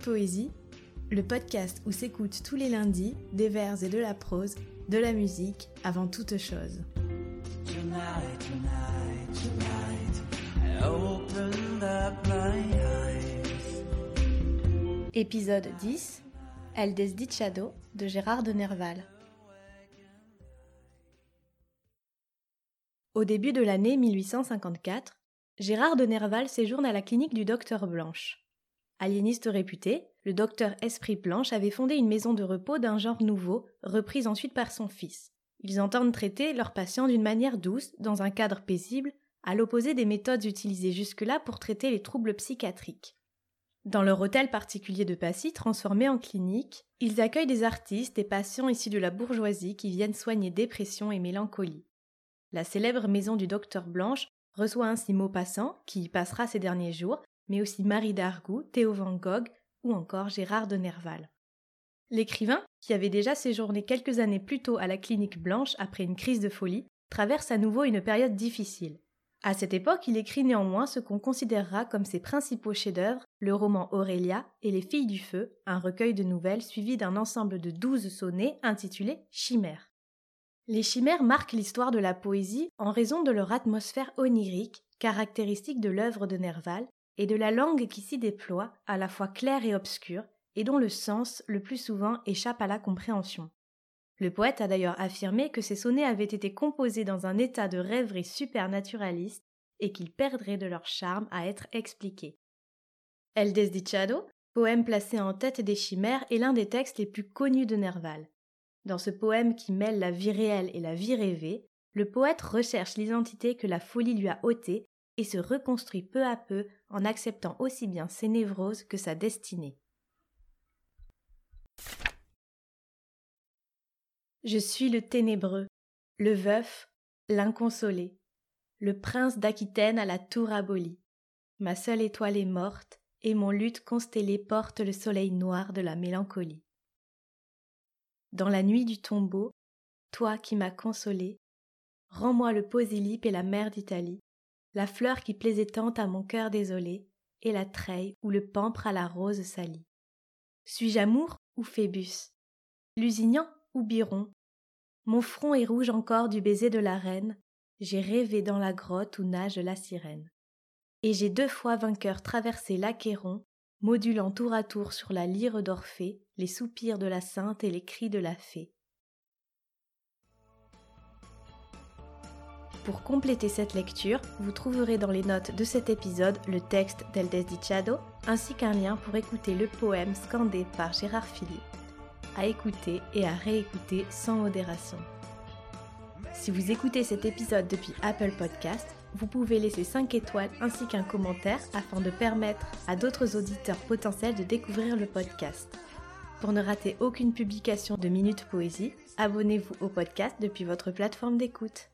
Poésie, le podcast où s'écoutent tous les lundis des vers et de la prose, de la musique avant toute chose. Épisode 10 El Desdichado de Gérard de Nerval. Au début de l'année 1854, Gérard de Nerval séjourne à la clinique du docteur Blanche. Aliéniste réputé, le docteur Esprit Blanche avait fondé une maison de repos d'un genre nouveau, reprise ensuite par son fils. Ils entendent traiter leurs patients d'une manière douce, dans un cadre paisible, à l'opposé des méthodes utilisées jusque-là pour traiter les troubles psychiatriques. Dans leur hôtel particulier de Passy, transformé en clinique, ils accueillent des artistes et patients issus de la bourgeoisie qui viennent soigner dépression et mélancolie. La célèbre maison du docteur Blanche reçoit ainsi Maupassant, qui y passera ses derniers jours, mais aussi Marie d'Argout, Théo Van Gogh ou encore Gérard de Nerval. L'écrivain, qui avait déjà séjourné quelques années plus tôt à la clinique Blanche après une crise de folie, traverse à nouveau une période difficile. À cette époque, il écrit néanmoins ce qu'on considérera comme ses principaux chefs-d'œuvre, le roman Aurélia et Les Filles du Feu, un recueil de nouvelles suivi d'un ensemble de douze sonnets intitulés Chimères. Les chimères marquent l'histoire de la poésie en raison de leur atmosphère onirique, caractéristique de l'œuvre de Nerval, et de la langue qui s'y déploie, à la fois claire et obscure, et dont le sens, le plus souvent, échappe à la compréhension. Le poète a d'ailleurs affirmé que ces sonnets avaient été composés dans un état de rêverie supernaturaliste et qu'ils perdraient de leur charme à être expliqués. El Desdichado, poème placé en tête des chimères, est l'un des textes les plus connus de Nerval. Dans ce poème qui mêle la vie réelle et la vie rêvée, le poète recherche l'identité que la folie lui a ôtée et se reconstruit peu à peu en acceptant aussi bien ses névroses que sa destinée. Je suis le ténébreux, le veuf, l'inconsolé, le prince d'Aquitaine à la tour abolie. Ma seule étoile est morte, et mon lutte constellé porte le soleil noir de la mélancolie. Dans la nuit du tombeau, toi qui m'as consolé, rends-moi le posélipe et la mer d'Italie, la fleur qui plaisait tant à mon cœur désolé, et la treille où le pampre à la rose salie. Suis-je amour ou Phébus? Lusignan ou Biron? Mon front est rouge encore du baiser de la reine, j'ai rêvé dans la grotte où nage la sirène. Et j'ai deux fois vainqueur traversé l'Achéron, modulant tour à tour sur la lyre d'Orphée les soupirs de la sainte et les cris de la fée. Pour compléter cette lecture, vous trouverez dans les notes de cet épisode le texte d'El Desdichado ainsi qu'un lien pour écouter le poème scandé par Gérard Philippe, à écouter et à réécouter sans modération. Si vous écoutez cet épisode depuis Apple Podcast, vous pouvez laisser 5 étoiles ainsi qu'un commentaire afin de permettre à d'autres auditeurs potentiels de découvrir le podcast. Pour ne rater aucune publication de Minute Poésie, abonnez-vous au podcast depuis votre plateforme d'écoute.